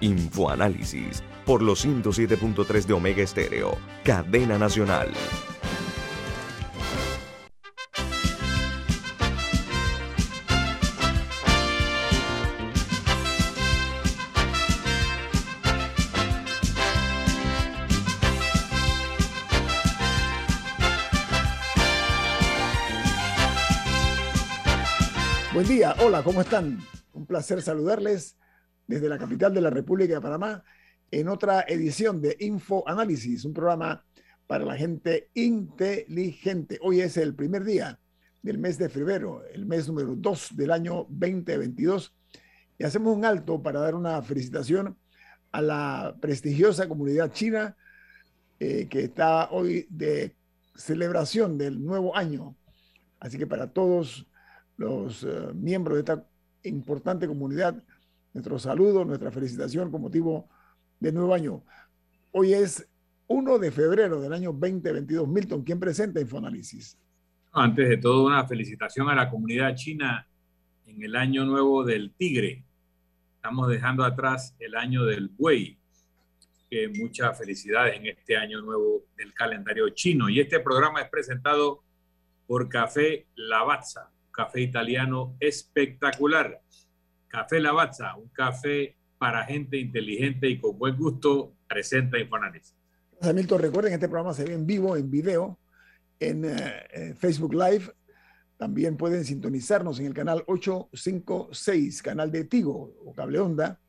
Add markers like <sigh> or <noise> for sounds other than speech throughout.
Infoanálisis por los 107.3 de Omega Estéreo, cadena nacional. Buen día, hola, ¿cómo están? Un placer saludarles desde la capital de la República de Panamá en otra edición de Info Análisis, un programa para la gente inteligente. Hoy es el primer día del mes de febrero, el mes número 2 del año 2022, y hacemos un alto para dar una felicitación a la prestigiosa comunidad china eh, que está hoy de celebración del nuevo año. Así que para todos los uh, miembros de esta importante comunidad, nuestro saludo, nuestra felicitación con motivo del nuevo año. Hoy es 1 de febrero del año 2022. Milton, ¿quién presenta Infoanálisis? Antes de todo, una felicitación a la comunidad china en el año nuevo del tigre. Estamos dejando atrás el año del buey. Que muchas felicidades en este año nuevo del calendario chino. Y este programa es presentado por Café Lavazza, café italiano espectacular. Café Lavazza, un café para gente inteligente y con buen gusto, presenta Infoanálisis. Milton, recuerden, este programa se ve en vivo, en video, en uh, Facebook Live. También pueden sintonizarnos en el canal 856, canal de Tigo o Cable Onda,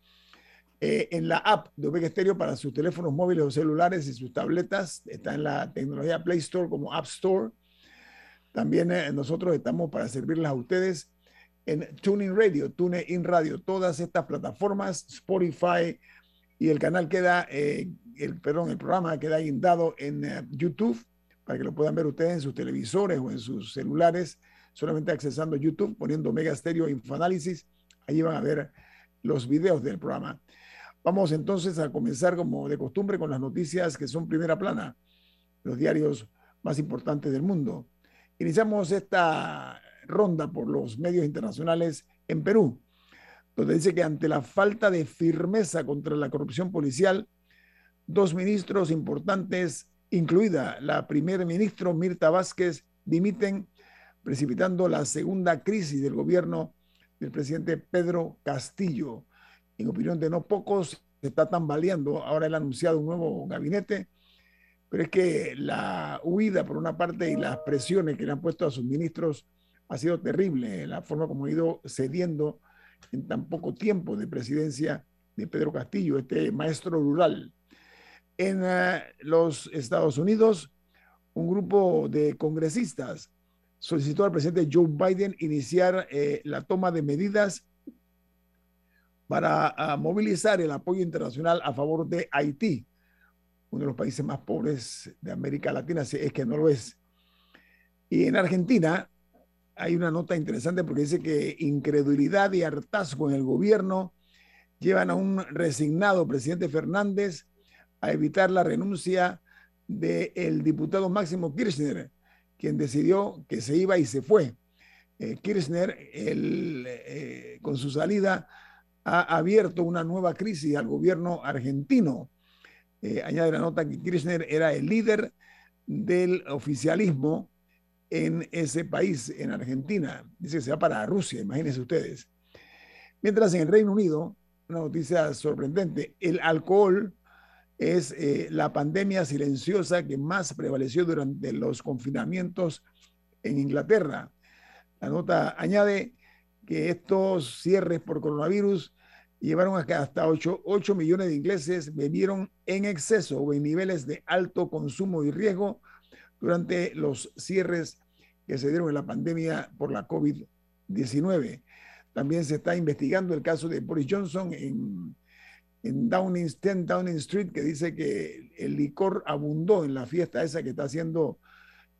eh, en la app de Omega Stereo para sus teléfonos móviles o celulares y sus tabletas. Está en la tecnología Play Store como App Store. También eh, nosotros estamos para servirles a ustedes en Tuning Radio, TuneIn Radio, todas estas plataformas, Spotify y el canal queda, eh, el, perdón, el programa queda guindado en uh, YouTube para que lo puedan ver ustedes en sus televisores o en sus celulares, solamente accesando YouTube, poniendo Mega Stereo Infoanálisis, allí van a ver los videos del programa. Vamos entonces a comenzar como de costumbre con las noticias que son primera plana, los diarios más importantes del mundo. Iniciamos esta ronda por los medios internacionales en Perú, donde dice que ante la falta de firmeza contra la corrupción policial, dos ministros importantes, incluida la primer ministro Mirta Vázquez, dimiten, precipitando la segunda crisis del gobierno del presidente Pedro Castillo. En opinión de no pocos, se está tambaleando. Ahora él ha anunciado un nuevo gabinete, pero es que la huida por una parte y las presiones que le han puesto a sus ministros ha sido terrible la forma como ha ido cediendo en tan poco tiempo de presidencia de Pedro Castillo, este maestro rural. En uh, los Estados Unidos, un grupo de congresistas solicitó al presidente Joe Biden iniciar eh, la toma de medidas para uh, movilizar el apoyo internacional a favor de Haití, uno de los países más pobres de América Latina, si es que no lo es. Y en Argentina, hay una nota interesante porque dice que incredulidad y hartazgo en el gobierno llevan a un resignado presidente Fernández a evitar la renuncia del diputado Máximo Kirchner, quien decidió que se iba y se fue. Eh, Kirchner, eh, con su salida, ha abierto una nueva crisis al gobierno argentino. Eh, añade la nota que Kirchner era el líder del oficialismo en ese país, en Argentina. Dice que se va para Rusia, imagínense ustedes. Mientras en el Reino Unido, una noticia sorprendente, el alcohol es eh, la pandemia silenciosa que más prevaleció durante los confinamientos en Inglaterra. La nota añade que estos cierres por coronavirus llevaron a que hasta 8, 8 millones de ingleses bebieron en exceso o en niveles de alto consumo y riesgo durante los cierres que se dieron en la pandemia por la COVID-19. También se está investigando el caso de Boris Johnson en en Downing, 10 Downing Street que dice que el licor abundó en la fiesta esa que está siendo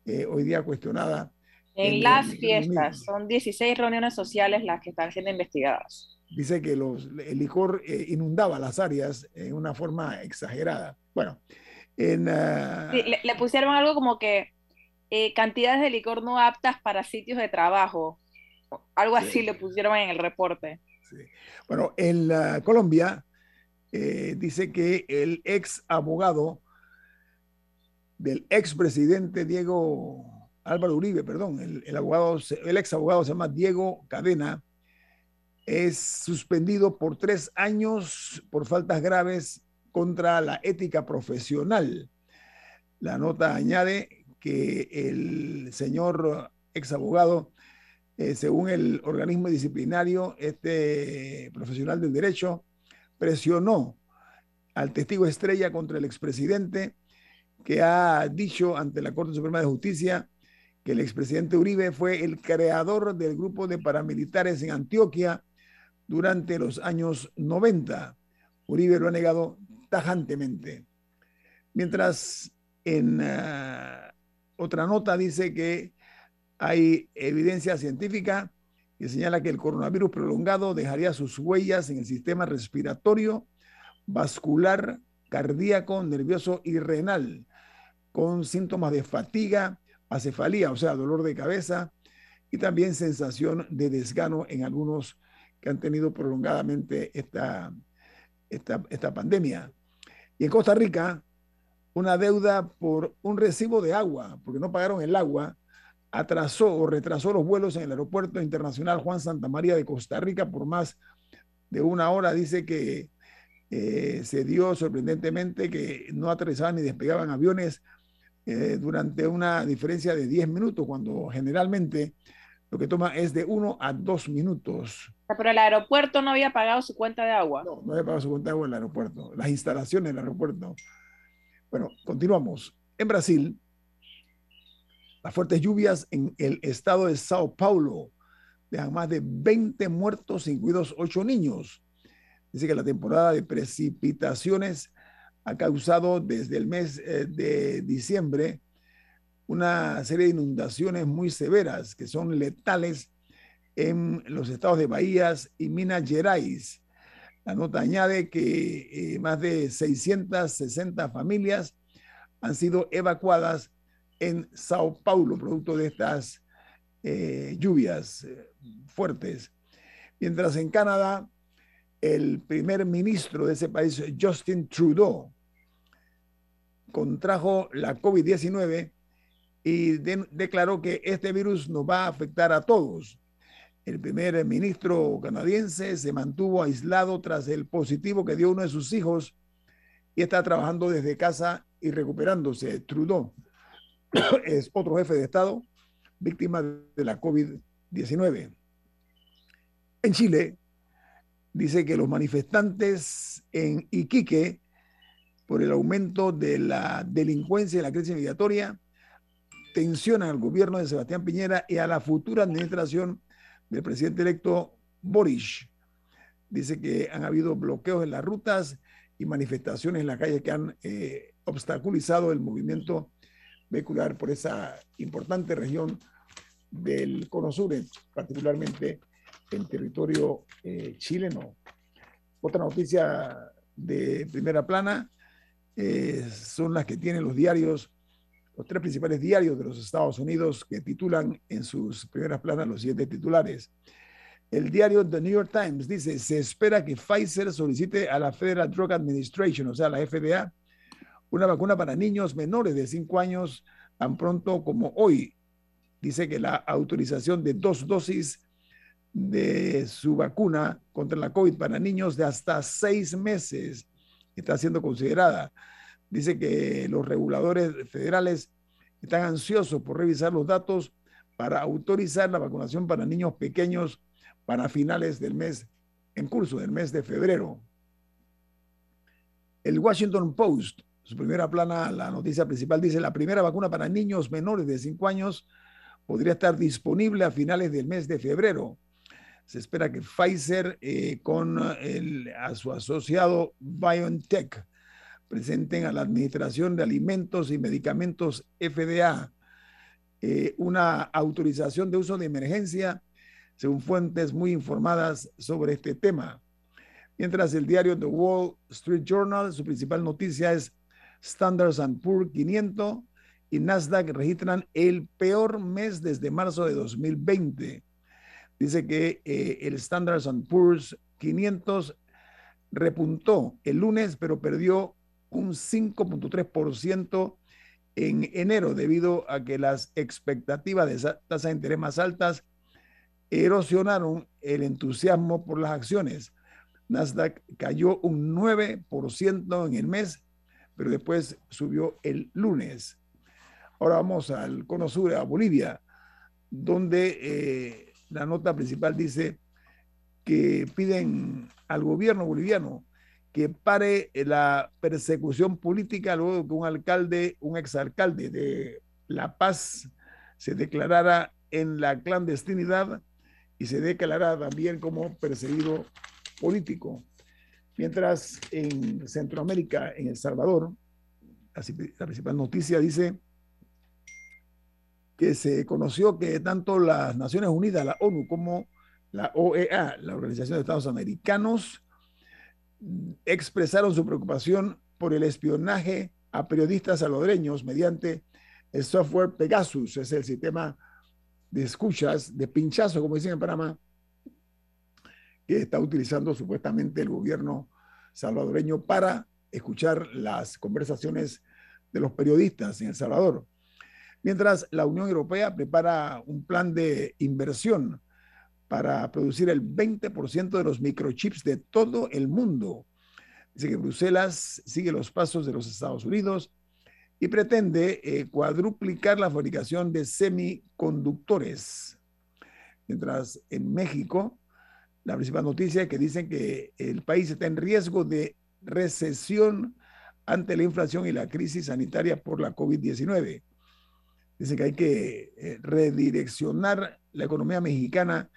eh, hoy día cuestionada. En, las fiestas, son 16 reuniones sociales las que están siendo investigadas. Dice que los, el licor eh, inundaba las áreas en una forma exagerada. Bueno, en, ah, le, pusieron algo como que eh, cantidades de licor no aptas para sitios de trabajo. Algo así le pusieron en el reporte. Bueno, en Colombia eh, dice que el ex abogado del ex presidente Diego Álvaro Uribe, perdón, el, abogado, el ex abogado se llama Diego Cadena, es suspendido por tres años por faltas graves contra la ética profesional. La nota añade que el señor ex abogado, eh, según el organismo disciplinario, este profesional del derecho, presionó al testigo estrella contra el expresidente, que ha dicho ante la Corte Suprema de Justicia que el expresidente Uribe fue el creador del grupo de paramilitares en Antioquia durante los años 90. Uribe lo ha negado tajantemente. Mientras en ah, otra nota dice que hay evidencia científica que señala que el coronavirus prolongado dejaría sus huellas en el sistema respiratorio, vascular, cardíaco, nervioso y renal, con síntomas de fatiga, acefalía, o sea, dolor de cabeza, y también sensación de desgano en algunos que han tenido prolongadamente esta, esta, esta pandemia. Y en Costa Rica, una deuda por un recibo de agua, porque no pagaron el agua, atrasó o retrasó los vuelos en el aeropuerto internacional Juan Santa María de Costa Rica por más de una hora. Dice que eh, se dio sorprendentemente que no aterrizaban ni despegaban aviones eh, durante una diferencia de 10 minutos, cuando generalmente lo que toma es de 1 a 2 minutos. Pero el aeropuerto no había pagado su cuenta de agua. No, no había pagado su cuenta de agua en el aeropuerto, las instalaciones del aeropuerto. Bueno, continuamos. En Brasil, las fuertes lluvias en el estado de Sao Paulo dejan más de 20 muertos, incluidos 8 niños. Dice que la temporada de precipitaciones ha causado desde el mes eh, de diciembre una serie de inundaciones muy severas que son letales en los estados de Bahías y Minas Gerais. La nota añade que eh, más de 660 familias han sido evacuadas en Sao Paulo, producto de estas eh, lluvias eh, fuertes. Mientras en Canadá, el primer ministro de ese país, Justin Trudeau, contrajo la COVID-19 y declaró que este virus nos va a afectar a todos. El primer ministro canadiense se mantuvo aislado tras el positivo que dio uno de sus hijos y está trabajando desde casa y recuperándose. Trudeau <coughs> es otro jefe de Estado víctima de la COVID-19. En Chile, dice que los manifestantes en Iquique, por el aumento de la delincuencia y la crisis migratoria, tensionan al gobierno de Sebastián Piñera y a la futura administración del presidente electo Boris. Dice que han habido bloqueos en las rutas y manifestaciones en la calle que han eh, obstaculizado el movimiento vehicular por esa importante región del Cono Sur, particularmente en territorio eh, chileno. Otra noticia de primera plana eh, son las que tienen los diarios, los tres principales diarios de los Estados Unidos que titulan en sus primeras planas los siguientes titulares. El diario The New York Times dice, se espera que Pfizer solicite a la Federal Drug Administration, o sea, la FDA, una vacuna para niños menores de 5 años tan pronto como hoy. Dice que la autorización de dos dosis de su vacuna contra la COVID para niños de hasta seis meses está siendo considerada. Dice que los reguladores federales están ansiosos por revisar los datos para autorizar la vacunación para niños pequeños para finales del mes, en curso del mes de febrero. El Washington Post su primera plana, la noticia principal dice, la primera vacuna para niños menores de 5 años podría estar disponible a finales del mes de febrero. se espera que Pfizer eh, con el, a su asociado BioNTech presenten a la Administración de Alimentos y Medicamentos FDA eh, una autorización de uso de emergencia, según fuentes muy informadas sobre este tema. Mientras el diario The Wall Street Journal, su principal noticia es Standard Poor's 500 y Nasdaq registran el peor mes desde marzo de 2020. Dice que eh, el Standard Poor's 500 repuntó el lunes, pero perdió un 5.3% en enero debido a que las expectativas de tasas de interés más altas erosionaron el entusiasmo por las acciones. Nasdaq cayó un 9% en el mes, pero después subió el lunes. Ahora vamos al cono sur, a Bolivia, donde eh, la nota principal dice que piden al gobierno boliviano que pare la persecución política luego que un alcalde, un exalcalde de La Paz se declarara en la clandestinidad y se declarara también como perseguido político. Mientras en Centroamérica, en El Salvador, la principal noticia dice que se conoció que tanto las Naciones Unidas, la ONU, como la OEA, la Organización de Estados Americanos, expresaron su preocupación por el espionaje a periodistas salvadoreños mediante el software Pegasus, es el sistema de escuchas, de pinchazo, como dicen en Panamá, que está utilizando supuestamente el gobierno salvadoreño para escuchar las conversaciones de los periodistas en El Salvador. Mientras la Unión Europea prepara un plan de inversión para producir el 20% de los microchips de todo el mundo. Dice que Bruselas sigue los pasos de los Estados Unidos y pretende eh, cuadruplicar la fabricación de semiconductores. Mientras en México, la principal noticia es que dicen que el país está en riesgo de recesión ante la inflación y la crisis sanitaria por la COVID-19. Dice que hay que eh, redireccionar la economía mexicana,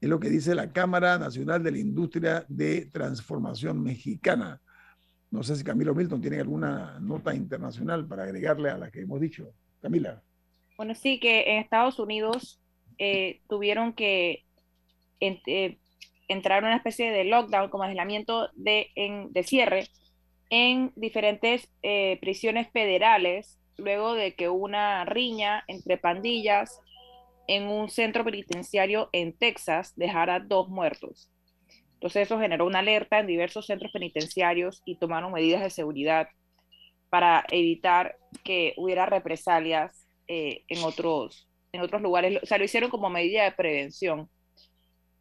es lo que dice la Cámara Nacional de la Industria de Transformación Mexicana. No sé si Camilo Milton tiene alguna nota internacional para agregarle a la que hemos dicho. Camila. Bueno, sí, que en Estados Unidos eh, tuvieron que eh, entrar en una especie de lockdown, como aislamiento de, de cierre, en diferentes prisiones federales luego de que una riña entre pandillas en un centro penitenciario en Texas dejara dos muertos. Entonces eso generó una alerta en diversos centros penitenciarios y tomaron medidas de seguridad para evitar que hubiera represalias eh, en, otros, en otros lugares. O sea, lo hicieron como medida de prevención,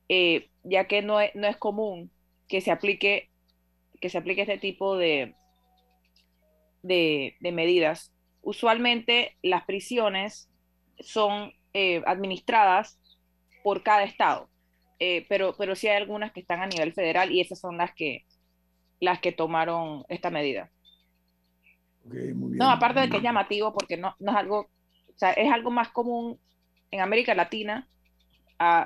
eh, ya que no es, no es común que se aplique, que se aplique este tipo de, de, de medidas usualmente las prisiones son eh, administradas por cada estado, eh, pero, pero sí hay algunas que están a nivel federal y esas son las que, las que tomaron esta medida. No, aparte de que es llamativo porque no, no es algo, o sea, es algo más común en América Latina.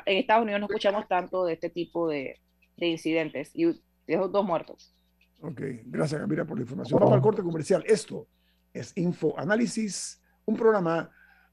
en Estados Unidos no escuchamos tanto de este tipo de, de incidentes y de esos dos muertos. Ok, gracias Camila por la información. Vamos al corte comercial. Esto es Info Análisis, un programa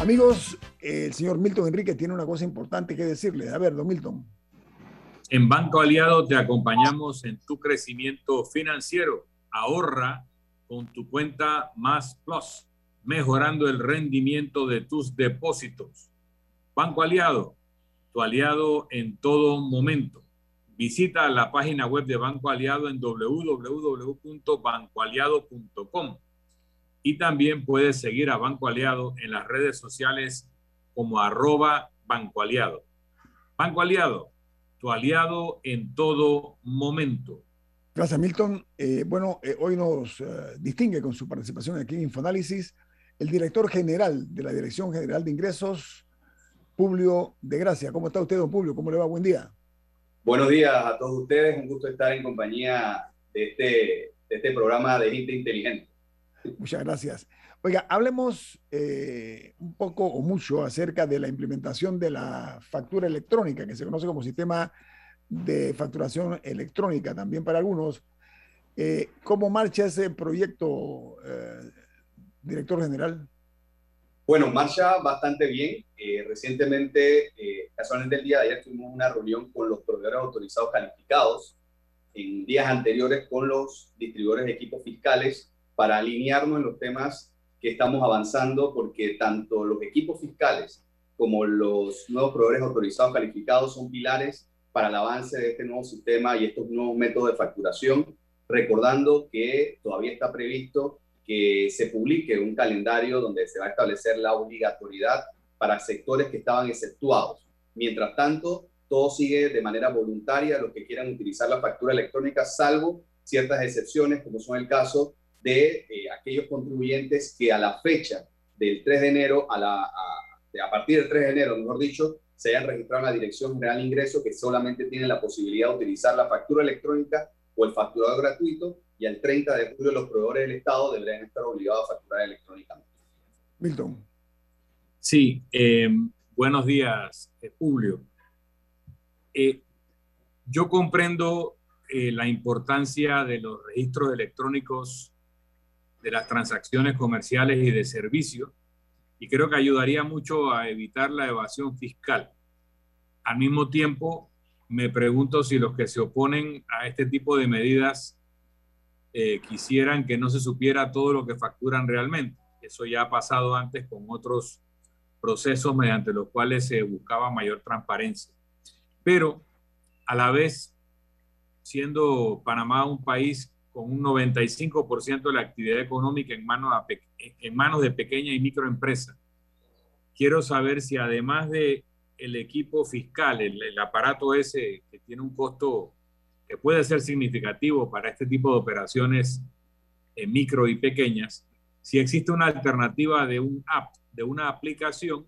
Amigos, el señor Milton Enrique tiene una cosa importante que decirle. A ver, don Milton. En Banco Aliado te acompañamos en tu crecimiento financiero. Ahorra con tu cuenta Más Plus, mejorando el rendimiento de tus depósitos. Banco Aliado, tu aliado en todo momento. Visita la página web de Banco Aliado en www.bancoaliado.com y también puedes seguir a Banco Aliado en las redes sociales como arroba Banco Aliado. Banco Aliado, tu aliado en todo momento. Gracias, Milton. Eh, bueno, eh, hoy nos eh, distingue con su participación aquí en Infoanálisis el director general de la Dirección General de Ingresos, Publio de Gracia. ¿Cómo está usted, don Publio? ¿Cómo le va? Buen día. Buenos días a todos ustedes. Un gusto estar en compañía de este, de este programa de gente inteligente. Muchas gracias. Oiga, hablemos eh, un poco o mucho acerca de la implementación de la factura electrónica, que se conoce como sistema de facturación electrónica también para algunos. Eh, ¿Cómo marcha ese proyecto, eh, director general? Bueno, marcha bastante bien. recientemente, casualmente el día de ayer, tuvimos una reunión con los proveedores autorizados calificados en días anteriores con los distribuidores de equipos fiscales para alinearnos en los temas que estamos avanzando, porque tanto los equipos fiscales como los nuevos proveedores autorizados calificados son pilares para el avance de este nuevo sistema y estos nuevos métodos de facturación, recordando que todavía está previsto que se publique un calendario donde se va a establecer la obligatoriedad para sectores que estaban exceptuados. Mientras tanto, todo sigue de manera voluntaria los que quieran utilizar la factura electrónica, salvo ciertas excepciones, como son el caso de eh, aquellos contribuyentes que a la fecha del 3 de enero, a, la, a, partir del 3 de enero, mejor dicho, se hayan registrado en la Dirección General de Ingresos, que solamente tienen la posibilidad de utilizar la factura electrónica o el facturado gratuito, y al 30 de julio los proveedores del Estado deberían estar obligados a facturar electrónicamente. Milton. Sí, eh, buenos días, eh, Julio. yo comprendo la importancia de los registros electrónicos de las transacciones comerciales y de servicios y creo que ayudaría mucho a evitar la evasión fiscal. Al mismo tiempo, me pregunto si los que se oponen a este tipo de medidas eh, quisieran que no se supiera todo lo que facturan realmente. Eso ya ha pasado antes con otros procesos mediante los cuales se buscaba mayor transparencia. Pero a la vez, siendo Panamá un país con un 95% de la actividad económica en manos, de, en manos de pequeña y microempresas. Quiero saber si además de el equipo fiscal, el, aparato ese que tiene un costo que puede ser significativo para este tipo de operaciones eh, micro y pequeñas, si existe una alternativa de un app, de una aplicación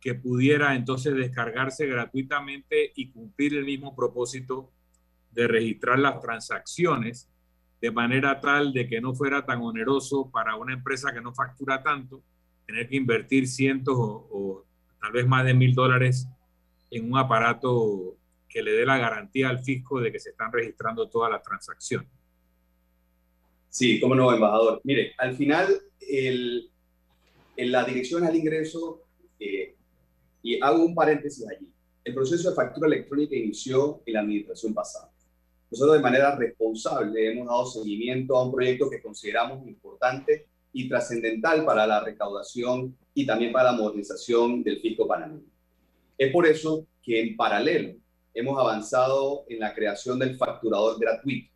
que pudiera entonces descargarse gratuitamente y cumplir el mismo propósito de registrar las transacciones de manera tal de que no fuera tan oneroso para una empresa que no factura tanto, tener que invertir cientos o, tal vez más de mil dólares en un aparato que le dé la garantía al fisco de que se están registrando todas las transacciones. Sí, cómo no, embajador. Mire, al final, el, en la dirección al ingreso, eh, y hago un paréntesis allí, el proceso de factura electrónica inició en la administración pasada. Nosotros de manera responsable hemos dado seguimiento a un proyecto que consideramos importante y trascendental para la recaudación y también para la modernización del fisco panameño. Es por eso que en paralelo hemos avanzado en la creación del facturador gratuito.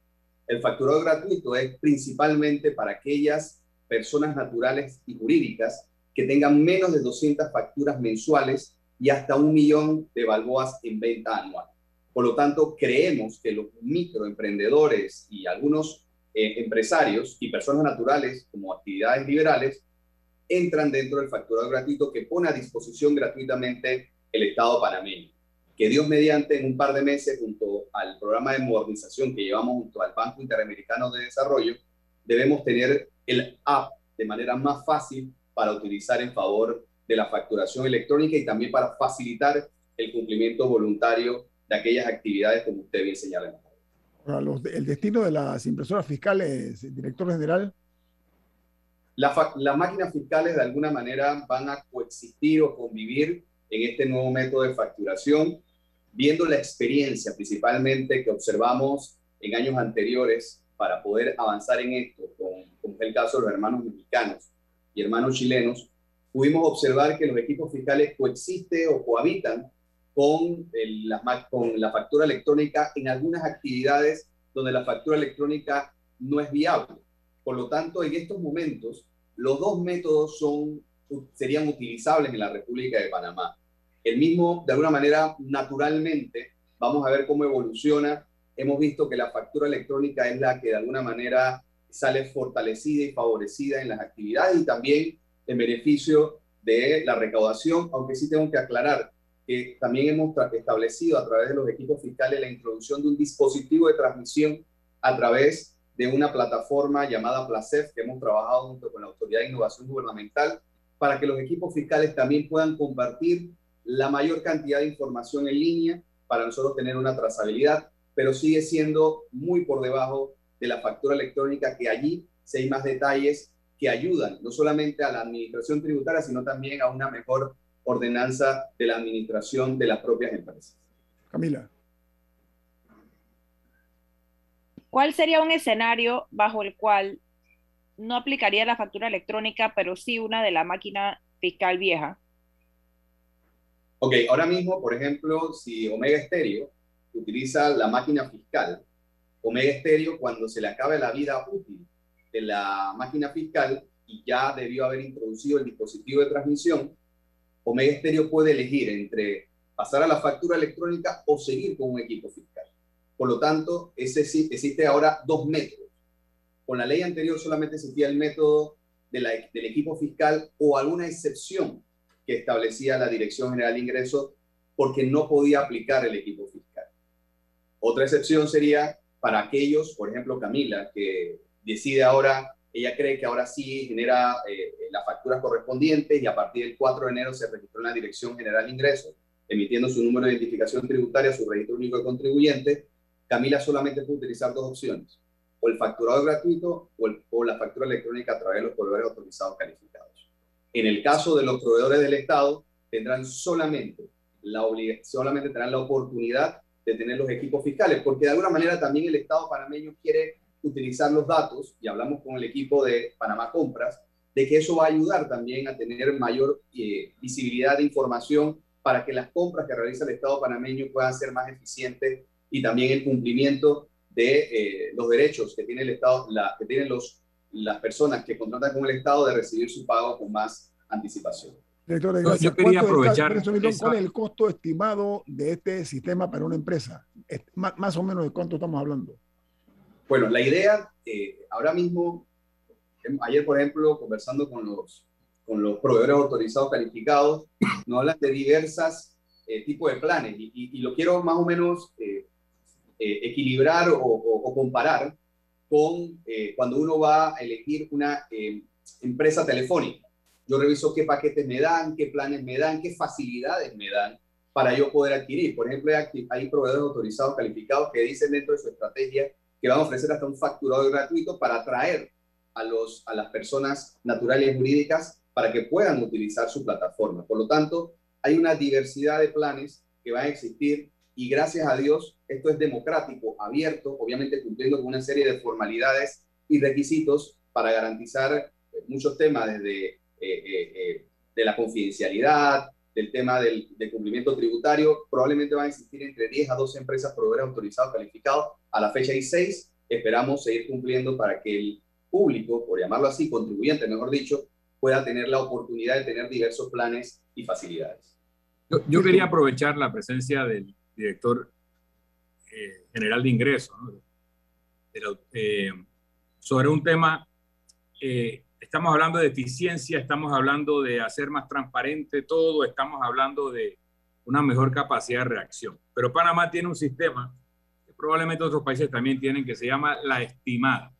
El facturador gratuito es principalmente para aquellas personas naturales y jurídicas que tengan menos de 200 facturas mensuales y hasta un millón de balboas en venta anual. Por lo tanto, creemos que los microemprendedores y algunos eh, empresarios y personas naturales como actividades liberales entran dentro del facturador gratuito que pone a disposición gratuitamente el Estado panameño. Que Dios mediante en un par de meses junto al programa de modernización que llevamos junto al Banco Interamericano de Desarrollo, debemos tener el app de manera más fácil para utilizar en favor de la facturación electrónica y también para facilitar el cumplimiento voluntario de aquellas actividades como usted bien señala. el destino de las impresoras fiscales, director general. las máquinas fiscales de alguna manera van a coexistir o convivir en este nuevo método de facturación viendo la experiencia principalmente que observamos en años anteriores para poder avanzar en esto, con, como es el caso de los hermanos mexicanos y hermanos chilenos, pudimos observar que los equipos fiscales coexisten o cohabitan con, la, con la factura electrónica en algunas actividades donde la factura electrónica no es viable. Por lo tanto, en estos momentos, los dos métodos son, serían utilizables en la República de Panamá. El mismo, de alguna manera, naturalmente, vamos a ver cómo evoluciona. Hemos visto que la factura electrónica es la que de alguna manera sale fortalecida y favorecida en las actividades y también en beneficio de la recaudación, aunque sí tengo que aclarar también hemos establecido a través de los equipos fiscales la introducción de un dispositivo de transmisión a través de una plataforma llamada Placef que hemos trabajado junto con la Autoridad de Innovación Gubernamental para que los equipos fiscales también puedan compartir la mayor cantidad de información en línea para nosotros tener una trazabilidad, pero sigue siendo muy por debajo de la factura electrónica que allí se hay más detalles que ayudan no solamente a la administración tributaria, sino también a una mejor ordenanza de la administración de las propias empresas. Camila. ¿Cuál sería un escenario bajo el cual no aplicaría la factura electrónica, pero sí una de la máquina fiscal vieja? Ok, ahora mismo, por ejemplo, si Omega Stereo utiliza la máquina fiscal, Omega Stereo cuando se le acabe la vida útil de la máquina fiscal y ya debió haber introducido el dispositivo de transmisión, Omega Stereo puede elegir entre pasar a la factura electrónica o seguir con un equipo fiscal. Por lo tanto, ese, existe ahora dos métodos. Con la ley anterior solamente existía el método del equipo fiscal o alguna excepción que establecía la Dirección General de Ingresos porque no podía aplicar el equipo fiscal. Otra excepción sería para aquellos, por ejemplo, Camila, que decide ahora, ella cree que ahora sí genera eh, las facturas correspondientes y a partir del 4 de enero se registró en la Dirección General de Ingresos, emitiendo su número de identificación tributaria, su registro único de contribuyente. Camila solamente puede utilizar dos opciones, o el facturado gratuito o, o la factura electrónica a través de los proveedores autorizados calificados. En el caso de los proveedores del Estado, tendrán solamente la, solamente tendrán la oportunidad de tener los equipos fiscales, porque de alguna manera también el Estado panameño quiere utilizar los datos, y hablamos con el equipo de Panamá Compras, de que eso va a ayudar también a tener mayor eh, visibilidad de información para que las compras que realiza el Estado panameño puedan ser más eficientes y también el cumplimiento de eh, los derechos que tiene el Estado, la, que tienen los las personas que contratan con el Estado de recibir su pago con más anticipación. Director, Yo quería aprovechar. ¿Cuál es el costo estimado de este sistema para una empresa? Más, o menos de cuánto estamos hablando. Bueno, la idea, eh, ahora mismo, em, ayer por ejemplo, conversando con los, con los proveedores autorizados calificados, nos hablan de diversas eh, tipos de planes y, lo quiero más o menos eh, equilibrar o, o comparar con eh, cuando uno va a elegir una eh, empresa telefónica. Yo reviso qué paquetes me dan, qué planes me dan, qué facilidades me dan. para yo poder adquirir. Por ejemplo, hay proveedores autorizados calificados que dicen dentro de su estrategia que van a ofrecer hasta un facturado gratuito para atraer a, los, a las personas naturales y jurídicas para que puedan utilizar su plataforma. Por lo tanto, hay una diversidad de planes que van a existir y gracias a Dios esto es democrático, abierto, obviamente cumpliendo con una serie de formalidades y requisitos para garantizar eh, muchos temas desde eh, eh, de la confidencialidad, del tema del, cumplimiento tributario. Probablemente van a existir entre 10 a 12 empresas proveedores autorizados calificados. A la fecha hay 6. Esperamos seguir cumpliendo para que el público, por llamarlo así, contribuyente, mejor dicho, pueda tener la oportunidad de tener diversos planes y facilidades. Yo, quería aprovechar la presencia del director eh, general de ingresos eh, sobre un tema eh, estamos hablando de eficiencia, estamos hablando de hacer más transparente todo, estamos hablando de una mejor capacidad de reacción. Pero Panamá tiene un sistema probablemente otros países también tienen que se llama la estimada.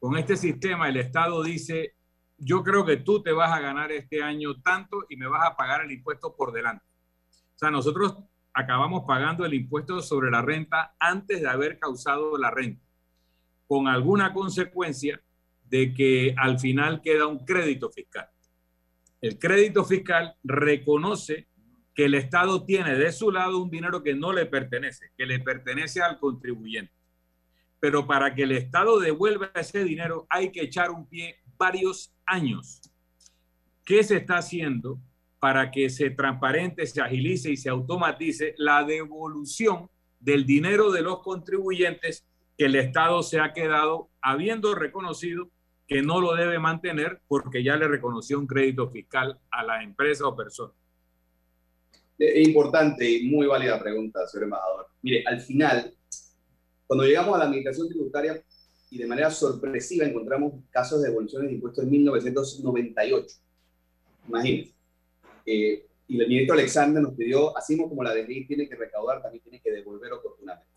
Con este sistema el Estado dice, yo creo que tú te vas a ganar este año tanto y me vas a pagar el impuesto por delante. O sea, nosotros acabamos pagando el impuesto sobre la renta antes de haber causado la renta, con alguna consecuencia de que al final queda un crédito fiscal. El crédito fiscal reconoce que el Estado tiene de su lado un dinero que no le pertenece, que le pertenece al contribuyente. Pero para que el Estado devuelva ese dinero hay que echar un pie varios años. ¿Qué se está haciendo para que se transparente, se agilice y se automatice la devolución del dinero de los contribuyentes que el Estado se ha quedado habiendo reconocido que no lo debe mantener porque ya le reconoció un crédito fiscal a la empresa o persona. Es importante y muy válida pregunta, señor embajador. Mire, al final, cuando llegamos a la administración tributaria y de manera sorpresiva encontramos casos de devoluciones de impuestos en 1998. Imagínense. Eh, y el ministro Alexander nos pidió, así como la DGI tiene que recaudar, también tiene que devolver oportunamente.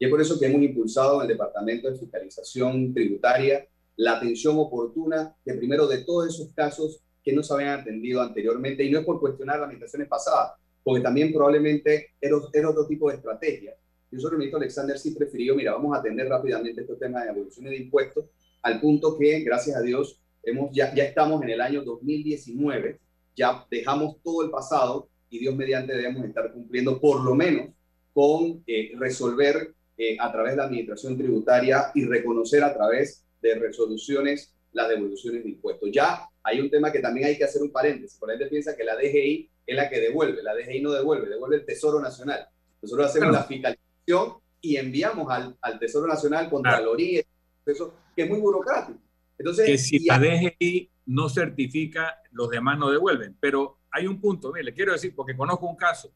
Y es por eso que hemos impulsado en el Departamento de Fiscalización Tributaria la atención oportuna de primero de todos esos casos que no se habían atendido anteriormente. Y no es por cuestionar las administraciones pasadas, porque también probablemente era, otro tipo de estrategia. Yo solo el ministro Alexander sí prefirió, mira, vamos a atender rápidamente estos temas de evoluciones de impuestos, al punto que, gracias a Dios, hemos, ya, ya estamos en el año 2019, ya dejamos todo el pasado y Dios mediante debemos estar cumpliendo por lo menos con eh, resolver eh, a través de la administración tributaria y reconocer a través de resoluciones las devoluciones de impuestos. Ya hay un tema que también hay que hacer un paréntesis. Por ejemplo, piensa que la DGI es la que devuelve. La DGI no devuelve, devuelve el Tesoro Nacional. Nosotros hacemos la fiscalización y enviamos al, al Tesoro Nacional Contraloría, eso que es muy burocrático. Entonces, que si la DGI no certifica, los demás no devuelven. Pero hay un punto, mire, le quiero decir, porque conozco un caso.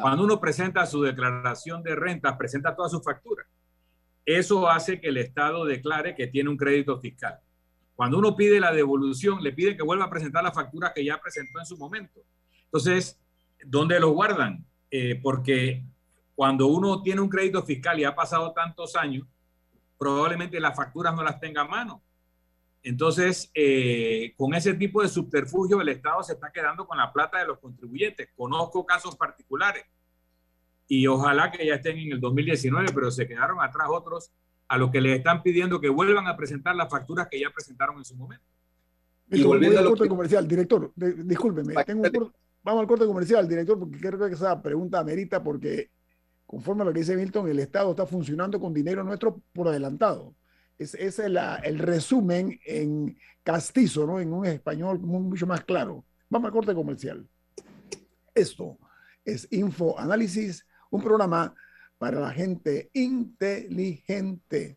Cuando uno presenta su declaración de renta, presenta todas sus facturas. Eso hace que el Estado declare que tiene un crédito fiscal. Cuando uno pide la devolución, le pide que vuelva a presentar la factura que ya presentó en su momento. Entonces, ¿dónde lo guardan? Eh, porque cuando uno tiene un crédito fiscal y ha pasado tantos años, probablemente las facturas no las tenga a mano. Entonces, eh, con ese tipo de subterfugio, el Estado se está quedando con la plata de los contribuyentes. Conozco casos particulares y ojalá que ya estén en el 2019, pero se quedaron atrás otros a los que les están pidiendo que vuelvan a presentar las facturas que ya presentaron en su momento. Y volviendo comercial, director, discúlpeme, vamos al corte comercial, director, porque creo que esa pregunta amerita porque conforme a lo que dice Milton, el Estado está funcionando con dinero nuestro por adelantado. Ese es el resumen en castizo, ¿no? en un español mucho más claro. Vamos al corte comercial. Esto es Info Análisis un programa para la gente inteligente.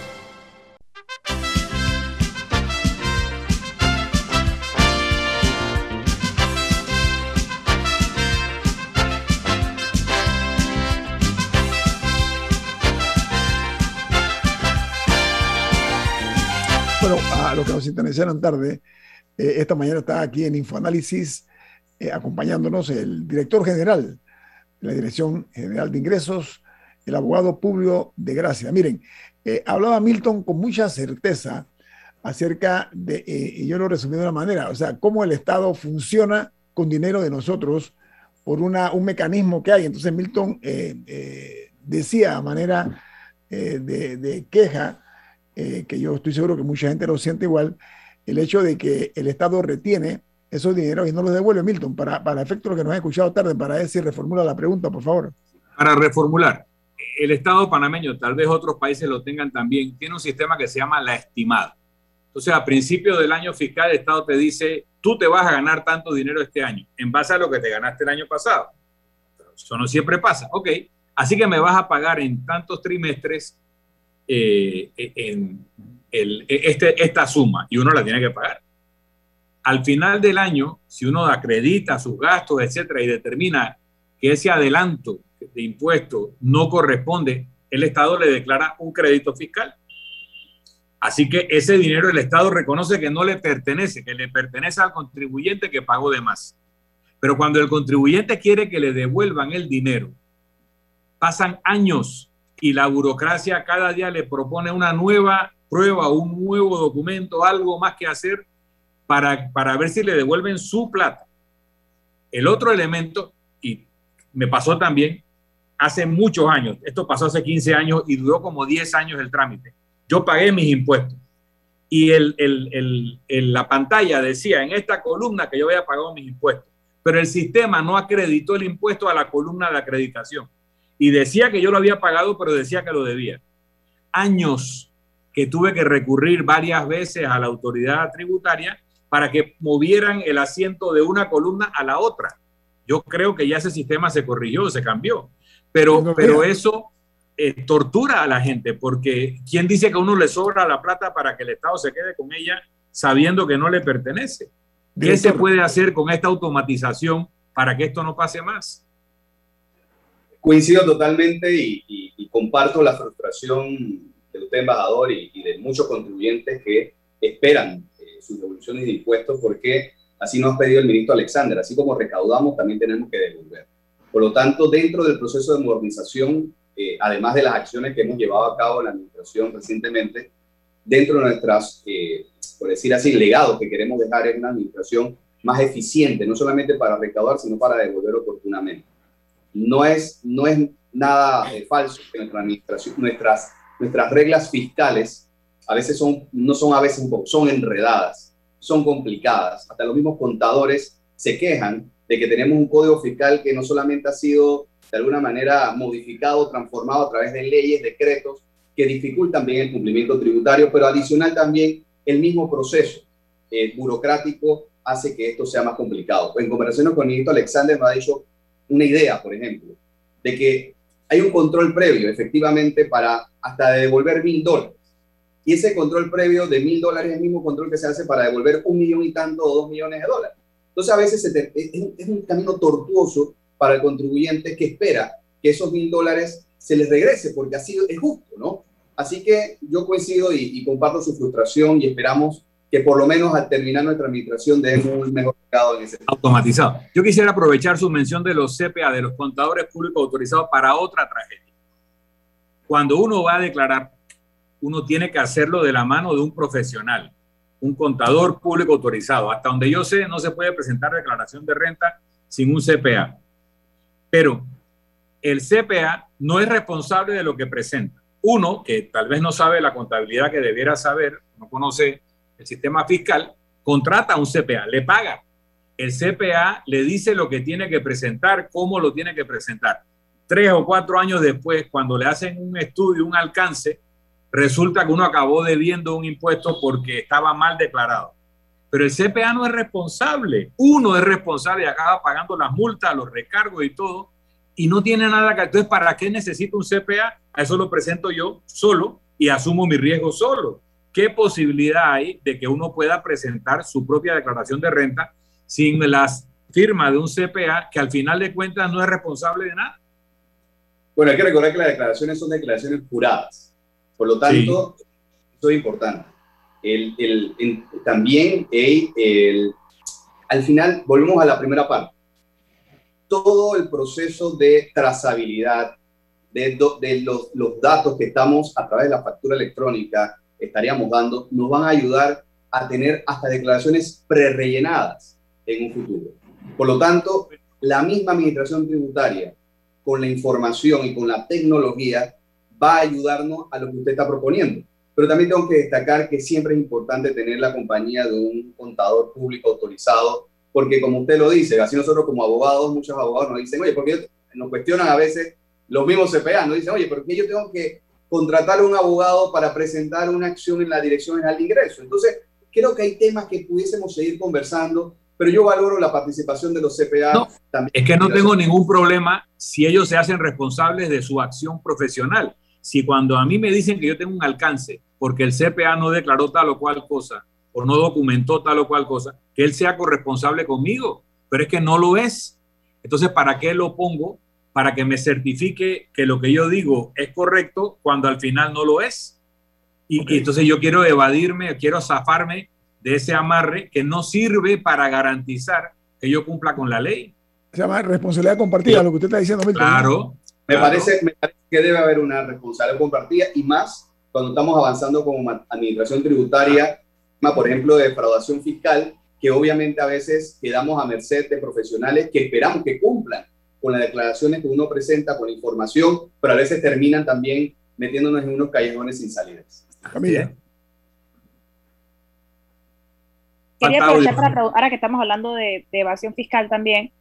Sintonizaron tarde, eh, esta mañana está aquí en InfoAnálisis eh, acompañándonos el director general de la Dirección General de Ingresos, el abogado Publio de Gracia. Miren, eh, hablaba Milton con mucha certeza acerca de, y yo lo resumí de una manera, o sea, cómo el Estado funciona con dinero de nosotros por una, un mecanismo que hay. Entonces Milton decía a manera de queja, eh, que yo estoy seguro que mucha gente lo siente igual, el hecho de que el Estado retiene esos dineros y no los devuelve, Milton, para, para efecto lo que nos ha escuchado tarde, para decir, reformula la pregunta, por favor. Para reformular, el Estado panameño, tal vez otros países lo tengan también, tiene un sistema que se llama la estimada. Entonces, a principio del año fiscal, el Estado te dice, tú te vas a ganar tanto dinero este año, en base a lo que te ganaste el año pasado. Eso no siempre pasa. Ok, así que me vas a pagar en tantos trimestres eh, en este, esta suma y uno la tiene que pagar. Al final del año, si uno acredita sus gastos, etcétera, y determina que ese adelanto de impuestos no corresponde, el Estado le declara un crédito fiscal. Así que ese dinero el Estado reconoce que no le pertenece, que le pertenece al contribuyente que pagó de más. Pero cuando el contribuyente quiere que le devuelvan el dinero, pasan años y la burocracia cada día le propone una nueva prueba, un nuevo documento, algo más que hacer para, para ver si le devuelven su plata. El otro elemento, y me pasó también hace muchos años, esto pasó hace 15 años y duró como 10 años el trámite. Yo pagué mis impuestos y el, el, el, la pantalla decía en esta columna que yo había pagado mis impuestos, pero el sistema no acreditó el impuesto a la columna de acreditación y decía que yo lo había pagado, pero decía que lo debía. Años que tuve que recurrir varias veces a la autoridad tributaria para que movieran el asiento de una columna a la otra. Yo creo que ya ese sistema se corrigió, se cambió, pero, pero eso eh, tortura a la gente, porque ¿quién dice que a uno le sobra la plata para que el Estado se quede con ella sabiendo que no le pertenece? ¿Qué se puede hacer con esta automatización para que esto no pase más? Coincido totalmente y, comparto la frustración de usted, embajador, y, de muchos contribuyentes que esperan eh, sus devoluciones de impuestos porque así nos ha pedido el ministro Alexander. Así como recaudamos, también tenemos que devolver. Por lo tanto, dentro del proceso de modernización, eh, además de las acciones que hemos llevado a cabo en la administración recientemente, dentro de nuestras, eh, por decir así, legados que queremos dejar en una administración más eficiente, no solamente para recaudar, sino para devolver oportunamente no es, no es nada eh, falso que nuestra administración, nuestras, nuestras reglas fiscales a veces son, no son a veces son enredadas, son complicadas. Hasta los mismos contadores se quejan de que tenemos un código fiscal que no solamente ha sido de alguna manera modificado, transformado a través de leyes, decretos, que dificultan bien el cumplimiento tributario, pero adicional también el mismo proceso eh, burocrático hace que esto sea más complicado. En conversación con ministro Alexander me ha dicho una idea, por ejemplo, de que hay un control previo, efectivamente, para hasta devolver mil dólares. Y ese control previo de mil dólares es el mismo control que se hace para devolver un millón y tanto o dos millones de dólares. Entonces, a veces es, un camino tortuoso para el contribuyente que espera que esos mil dólares se les regrese, porque así es justo, ¿no? Así que yo coincido y, comparto su frustración y esperamos que por lo menos al terminar nuestra administración demos un mejor mercado en ese automatizado. Yo quisiera aprovechar su mención de los CPA, de los contadores públicos autorizados, para otra tragedia. Cuando uno va a declarar, uno tiene que hacerlo de la mano de un profesional, un contador público autorizado. Hasta donde yo sé, no se puede presentar declaración de renta sin un CPA. Pero el CPA no es responsable de lo que presenta. uno que tal vez no sabe la contabilidad que debiera saber, no conoce el sistema fiscal, contrata a un CPA, le paga. El CPA le dice lo que tiene que presentar, cómo lo tiene que presentar. Tres o cuatro años después, cuando le hacen un estudio, un alcance, resulta que uno acabó debiendo un impuesto porque estaba mal declarado. Pero el CPA no es responsable. Uno es responsable y acaba pagando las multas, los recargos y todo. Y no tiene nada que... Entonces, ¿para qué necesito un CPA? A eso lo presento yo solo y asumo mi riesgo solo. ¿Qué posibilidad hay de que uno pueda presentar su propia declaración de renta sin las firmas de un CPA que al final de cuentas no es responsable de nada? Bueno, hay que recordar que las declaraciones son declaraciones juradas. Por lo tanto, eso es importante el, también el, al final volvemos a la primera parte. Todo el proceso de trazabilidad de, de los, los, datos que estamos a través de la factura electrónica estaríamos dando nos van a ayudar a tener hasta declaraciones prerellenadas en un futuro. Por lo tanto, la misma administración tributaria con la información y con la tecnología va a ayudarnos a lo que usted está proponiendo. Pero también tengo que destacar que siempre es importante tener la compañía de un contador público autorizado, porque como usted lo dice, así nosotros como abogados, muchos abogados nos dicen, oye, porque nos cuestionan a veces los mismos CPA, nos dicen, oye, ¿por qué yo tengo que contratar a un abogado para presentar una acción en la Dirección General de Ingreso? Entonces, creo que hay temas que pudiésemos seguir conversando, pero yo valoro la participación de los CPA. No, también. Es que no tengo ningún problema si ellos se hacen responsables de su acción profesional si cuando a mí me dicen que yo tengo un alcance porque el CPA no declaró tal o cual cosa o no documentó tal o cual cosa, que él sea corresponsable conmigo, pero es que no lo es. Entonces, ¿para qué lo pongo? Para que me certifique que lo que yo digo es correcto cuando al final no lo es. Y, y entonces yo quiero evadirme, quiero zafarme de ese amarre que no sirve para garantizar que yo cumpla con la ley. Se llama responsabilidad compartida, lo que usted está diciendo. Claro, me, parece, que debe haber una responsabilidad compartida y más cuando estamos avanzando como administración tributaria, por ejemplo, de defraudación fiscal, que obviamente a veces quedamos a merced de profesionales que esperamos que cumplan con las declaraciones que uno presenta, con información, pero a veces terminan también metiéndonos en unos callejones sin salidas. Quería aprovechar para ahora que estamos hablando de, de evasión fiscal también,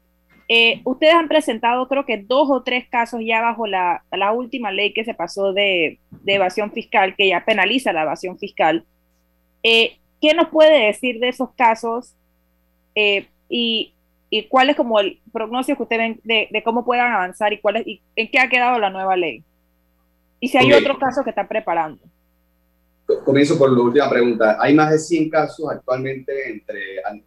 eh, ustedes han presentado creo que dos o tres casos ya bajo la, la última ley que se pasó de, de, evasión fiscal, que ya penaliza la evasión fiscal. Eh, ¿Qué nos puede decir de esos casos eh, y, y, cuál es como el pronóstico que ustedes ven de, de, cómo puedan avanzar y, cuál es, y en qué ha quedado la nueva ley? Y si hay okay. otros casos que están preparando. Comienzo por la última pregunta. Hay más de 100 casos actualmente entre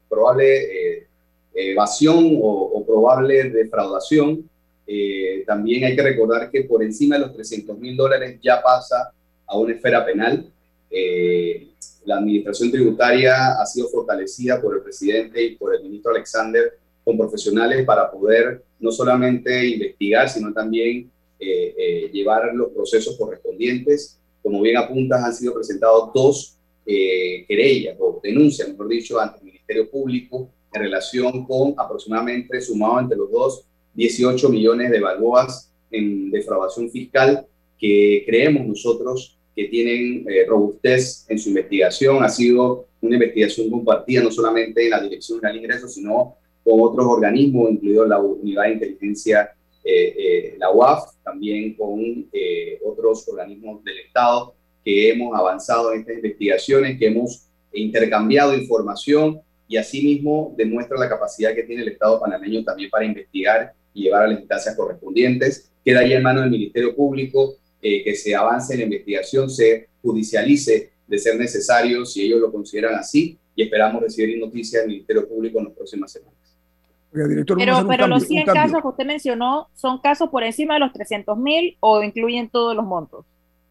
probable evasión o, o probable defraudación. Eh, también hay que recordar que por encima de los 300 mil dólares ya pasa a una esfera penal. Eh, la administración tributaria ha sido fortalecida por el presidente y por el ministro Alexander con profesionales para poder no solamente investigar, sino también eh, eh llevar los procesos correspondientes. Como bien apuntas, han sido presentados dos eh, querellas o denuncias, mejor dicho, ante el Ministerio Público en relación con aproximadamente, sumado entre los dos, 18 millones de balboas en defraudación fiscal que creemos nosotros que tienen eh, robustez en su investigación. Ha sido una investigación compartida no solamente en la Dirección General de Ingresos, sino con otros organismos, incluido la Unidad de Inteligencia, eh, eh, la UAF, también con eh, otros organismos del Estado que hemos avanzado en estas investigaciones, que hemos intercambiado información y asimismo demuestra la capacidad que tiene el Estado panameño también para investigar y llevar a las instancias correspondientes. Queda ya en manos del Ministerio Público que se avance en la investigación, se judicialice de ser necesario si ellos lo consideran así y esperamos recibir noticias del Ministerio Público en las próximas semanas. Director, pero pero los 100 casos que usted mencionó son casos por encima de los 300 mil o incluyen todos los montos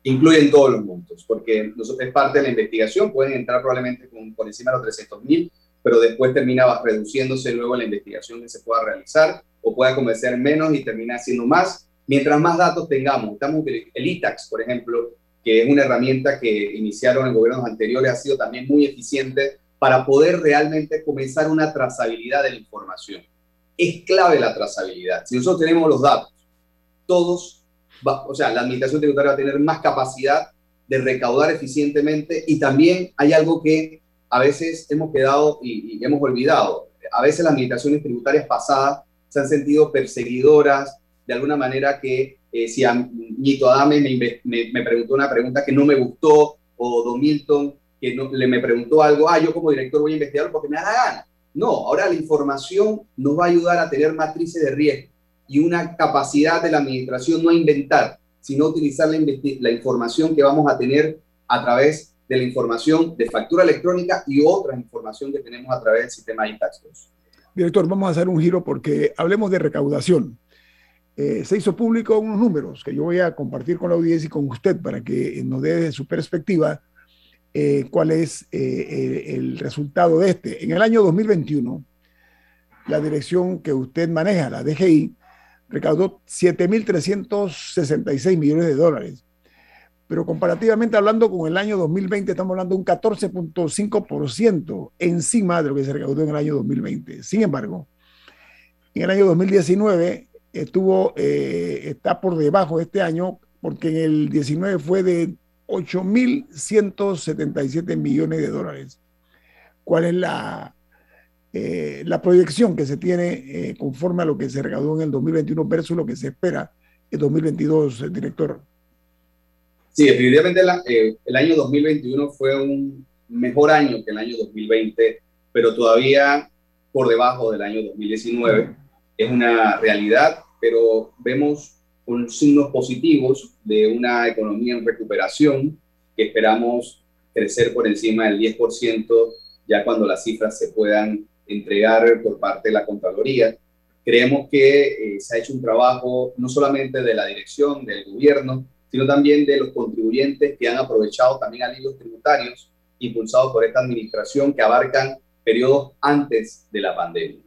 incluyen todos los montos, porque es parte de la investigación, pueden entrar probablemente con, por encima de los 300 mil, pero después termina reduciéndose luego la investigación que se pueda realizar o pueda convencer menos y termina haciendo más. Mientras más datos tengamos, estamos el ITAX, por ejemplo, que es una herramienta que iniciaron en gobiernos anteriores, ha sido también muy eficiente para poder realmente comenzar una trazabilidad de la información. Es clave la trazabilidad. Si nosotros tenemos los datos, todos o sea, la administración tributaria va a tener más capacidad de recaudar eficientemente y también hay algo que a veces hemos quedado y, hemos olvidado. A veces las administraciones tributarias pasadas se han sentido perseguidoras, de alguna manera que eh, si a Nito Adame me, me, preguntó una pregunta que no me gustó, o Don Milton que no, le me preguntó algo, ah, yo como director voy a investigar porque me da la gana. No, ahora la información nos va a ayudar a tener matrices de riesgo y una capacidad de la administración no a inventar, sino utilizar la, información que vamos a tener a través de la información de factura electrónica y otra información que tenemos a través del sistema de taxos. Director, vamos a hacer un giro porque hablemos de recaudación. Eh, se hizo público unos números que yo voy a compartir con la audiencia y con usted para que nos dé su perspectiva eh, cuál es eh, el resultado de este. En el año 2021, la dirección que usted maneja, la DGI, recaudó 7.366 millones de dólares. Pero comparativamente hablando con el año 2020, estamos hablando de un 14.5% encima de lo que se recaudó en el año 2020. Sin embargo, en el año 2019 estuvo, eh, está por debajo de este año, porque en el 19 fue de 8.177 millones de dólares. ¿Cuál es la, eh, la proyección que se tiene eh, conforme a lo que se recaudó en el 2021 versus lo que se espera en 2022, director? Sí, definitivamente el año 2021 fue un mejor año que el año 2020, pero todavía por debajo del año 2019 es una realidad, pero vemos con signos positivos de una economía en recuperación que esperamos crecer por encima del 10% ya cuando las cifras se puedan entregar por parte de la Contraloría. Creemos que eh, se ha hecho un trabajo no solamente de la dirección, del gobierno, sino también de los contribuyentes que han aprovechado también alivios tributarios impulsados por esta administración que abarcan periodos antes de la pandemia.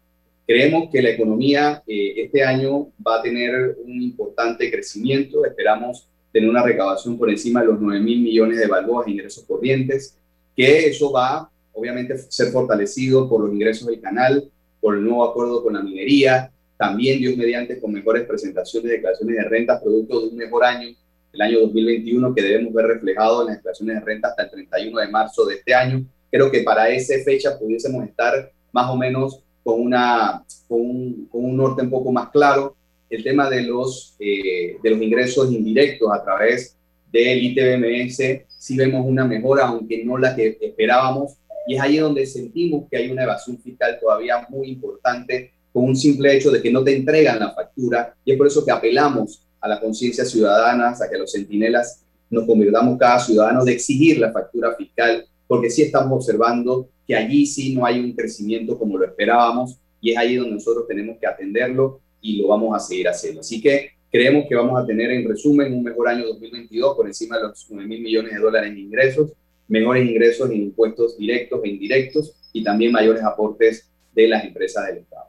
Creemos que la economía eh, este año va a tener un importante crecimiento. Esperamos tener una recaudación por encima de los 9 mil millones de balboas de ingresos corrientes, que eso va obviamente a ser fortalecido por los ingresos del canal, por el nuevo acuerdo con la minería, también Dios mediante con mejores presentaciones de declaraciones de rentas, producto de un mejor año, el año 2021, que debemos ver reflejado en las declaraciones de renta hasta el 31 de marzo de este año. Creo que para esa fecha pudiésemos estar más o menos con, una, con, un, con un norte un poco más claro. El tema de los, eh, de los ingresos indirectos a través del ITBMS, sí vemos una mejora, aunque no la que esperábamos, y es ahí donde sentimos que hay una evasión fiscal todavía muy importante con un simple hecho de que no te entregan la factura, y es por eso que apelamos a la conciencia ciudadana, a que los centinelas nos convirtamos cada ciudadano de exigir la factura fiscal, porque sí estamos observando que allí sí no hay un crecimiento como lo esperábamos y es ahí donde nosotros tenemos que atenderlo y lo vamos a seguir haciendo. Así que creemos que vamos a tener en resumen un mejor año 2022 por encima de los 9 mil millones de dólares en ingresos, mejores ingresos en impuestos directos e indirectos y también mayores aportes de las empresas del Estado.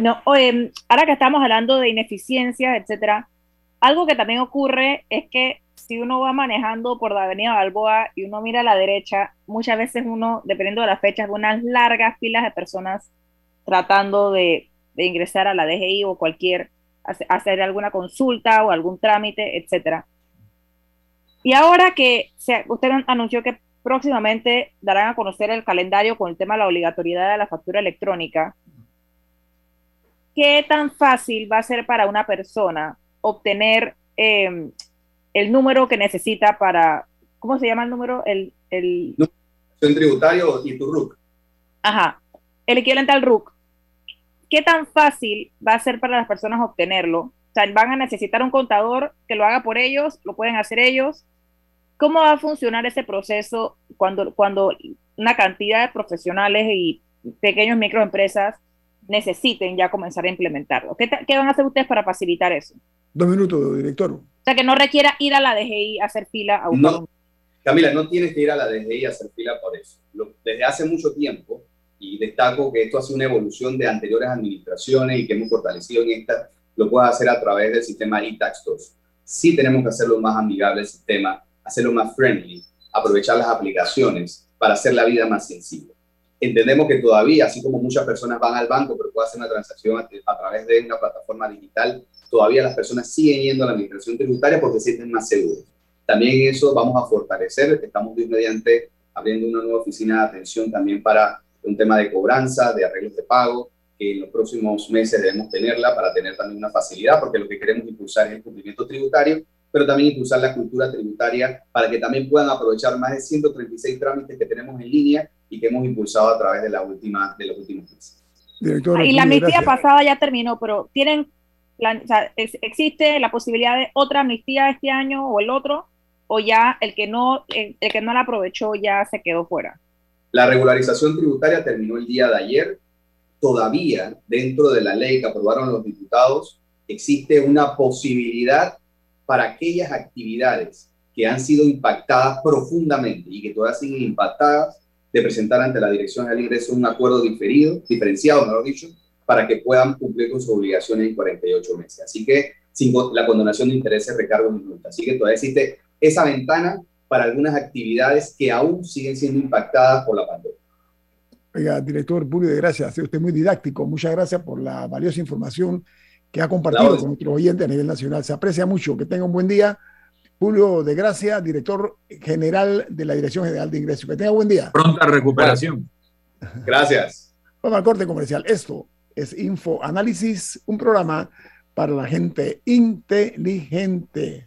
No, ahora que estamos hablando de ineficiencias, etcétera, algo que también ocurre es que si uno va manejando por la avenida Balboa y uno mira a la derecha, muchas veces uno, dependiendo de las fechas, unas largas filas de personas tratando de, ingresar a la DGI o cualquier, hacer alguna consulta o algún trámite, etcétera. Y ahora que usted anunció que próximamente darán a conocer el calendario con el tema de la obligatoriedad de la factura electrónica, ¿qué tan fácil va a ser para una persona obtener eh, el número que necesita para, ¿cómo se llama el número? El... tributario y tu RUC. Ajá, el equivalente al RUC. ¿Qué tan fácil va a ser para las personas obtenerlo? O sea, van a necesitar un contador que lo haga por ellos, lo pueden hacer ellos. ¿Cómo va a funcionar ese proceso cuando, cuando una cantidad de profesionales y pequeños microempresas necesiten ya comenzar a implementarlo? ¿Qué, ¿Qué, van a hacer ustedes para facilitar eso? Dos minutos, director. O sea, que no requiera ir a la DGI a hacer fila a un no, Camila, no tienes que ir a la DGI a hacer fila por eso. desde hace mucho tiempo, y destaco que esto ha sido una evolución de anteriores administraciones y que hemos fortalecido en esta, lo puedes hacer a través del sistema e-Tax 2. Sí tenemos que hacerlo más amigable el sistema, hacerlo más friendly, aprovechar las aplicaciones para hacer la vida más sencilla. Entendemos que todavía, así como muchas personas van al banco, pero pueden hacer una transacción a, través de una plataforma digital, todavía las personas siguen yendo a la administración tributaria porque sienten más seguros. También eso vamos a fortalecer, estamos mediante abriendo una nueva oficina de atención también para un tema de cobranza, de arreglos de pago, que en los próximos meses debemos tenerla para tener también una facilidad, porque lo que queremos impulsar es el cumplimiento tributario, pero también impulsar la cultura tributaria para que también puedan aprovechar más de 136 trámites que tenemos en línea y que hemos impulsado a través de, la última, de los últimos meses. y la amnistía pasada ya terminó, pero ¿tienen o sea, ¿existe la posibilidad de otra amnistía este año o el otro? ¿O ya el que no, el que no la aprovechó ya se quedó fuera? La regularización tributaria terminó el día de ayer. Todavía, dentro de la ley que aprobaron los diputados, existe una posibilidad para aquellas actividades que han sido impactadas profundamente y que todavía siguen impactadas de presentar ante la Dirección del Ingreso un acuerdo diferido, diferenciado, mejor dicho, para que puedan cumplir con sus obligaciones en 48 meses. Así que sin la condonación de intereses, recargos y multas. Así que todavía existe esa ventana para algunas actividades que aún siguen siendo impactadas por la pandemia. Oiga, director Julio de Gracias, usted es muy didáctico. Muchas gracias por la valiosa información que ha compartido con nuestros oyentes a nivel nacional. Se aprecia mucho. Que tenga un buen día. Julio de Gracia, director general de la Dirección General de Ingresos. Que tenga buen día. Pronta recuperación. Gracias. Vamos al corte comercial. Esto es Info Análisis, un programa para la gente inteligente.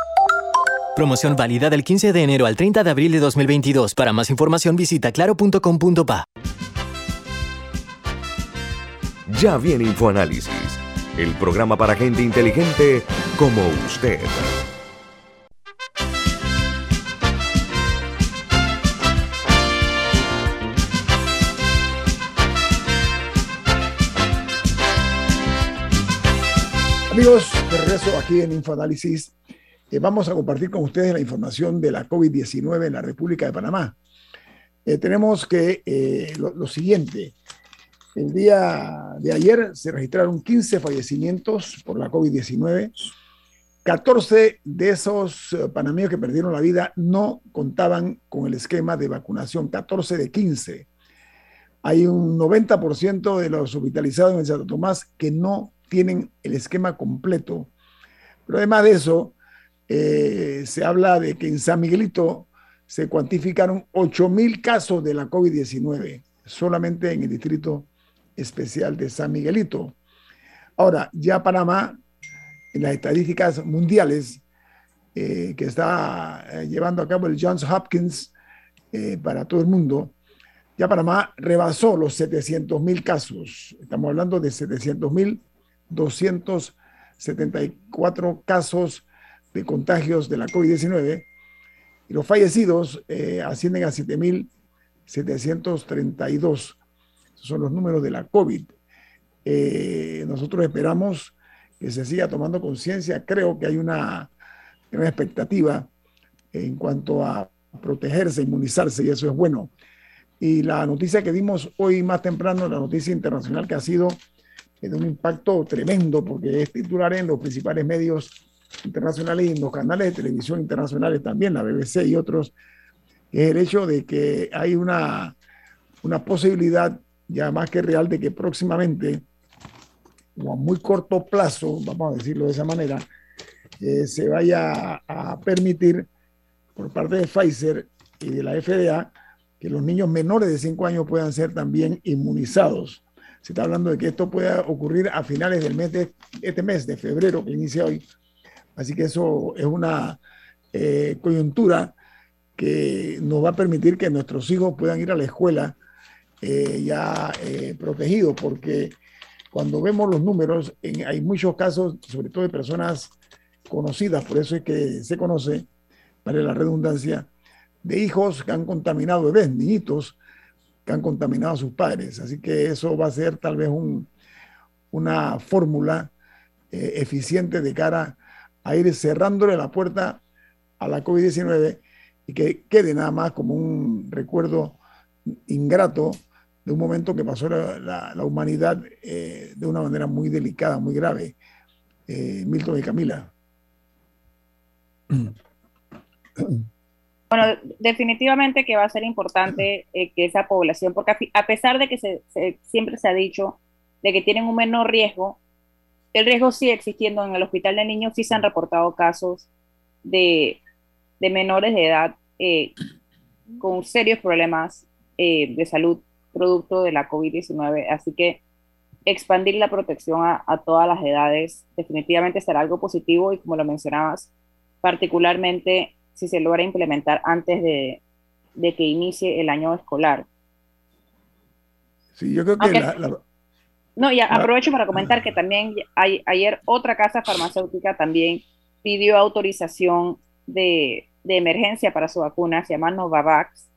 Promoción válida del 15 de enero al 30 de abril de 2022. Para más información visita claro.com.pa. Ya viene InfoAnálisis, el programa para gente inteligente como usted. Amigos, de regreso aquí en Infoanálisis, eh, vamos a compartir con ustedes la información de la COVID-19 en la República de Panamá. Eh, tenemos que eh, lo, siguiente, el día de ayer se registraron 15 fallecimientos por la COVID-19. 14 de esos panameños que perdieron la vida no contaban con el esquema de vacunación, 14 de 15. Hay un 90% de los hospitalizados en Santo Tomás que no tienen el esquema completo. Pero además de eso, eh, se habla de que en San Miguelito se cuantificaron 8 mil casos de la COVID-19 solamente en el distrito especial de San Miguelito. Ahora, ya Panamá, en las estadísticas mundiales eh, que está eh, llevando a cabo el Johns Hopkins para todo el mundo, ya Panamá rebasó los 700 mil casos. Estamos hablando de 700 mil 274 casos de contagios de la COVID-19 y los fallecidos eh, ascienden a 7.732. Esos son los números de la COVID. Eh, nosotros esperamos que se siga tomando conciencia. Creo que hay una, una expectativa en cuanto a protegerse, inmunizarse, y eso es bueno. Y la noticia que dimos hoy más temprano, la noticia internacional que ha sido de un impacto tremendo porque es titular en los principales medios internacionales y en los canales de televisión internacionales también, la BBC y otros, es el hecho de que hay una, una posibilidad ya más que real de que próximamente, o a muy corto plazo, vamos a decirlo de esa manera, eh, se vaya a permitir por parte de Pfizer y de la FDA que los niños menores de 5 años puedan ser también inmunizados se está hablando de que esto pueda ocurrir a finales del mes de este mes de febrero que inicia hoy. Así que eso es una eh, coyuntura que nos va a permitir que nuestros hijos puedan ir a la escuela eh, ya eh, protegidos, porque cuando vemos los números, hay muchos casos, sobre todo de personas conocidas, por eso es que se conoce, para la redundancia, de hijos que han contaminado bebés, niñitos, que han contaminado a sus padres. Así que eso va a ser tal vez una fórmula eficiente de cara a ir cerrándole la puerta a la COVID-19 y que quede nada más como un recuerdo ingrato de un momento que pasó la, humanidad eh, de una manera muy delicada, muy grave. Eh, Milton y Camila. <clears throat> Bueno, definitivamente que va a ser importante eh, que esa población, porque a, pesar de que se, siempre se ha dicho de que tienen un menor riesgo, el riesgo sigue existiendo. En el hospital de niños sí se han reportado casos de, de menores de edad eh, con serios problemas eh, de salud producto de la COVID-19. Así que expandir la protección a, a, todas las edades definitivamente será algo positivo y como lo mencionabas, particularmente si se logra implementar antes de, de que inicie el año escolar. Sí, yo creo que No, y aprovecho para comentar que también hay, ayer otra casa farmacéutica también pidió autorización de, de emergencia para su vacuna, se llama Novavax.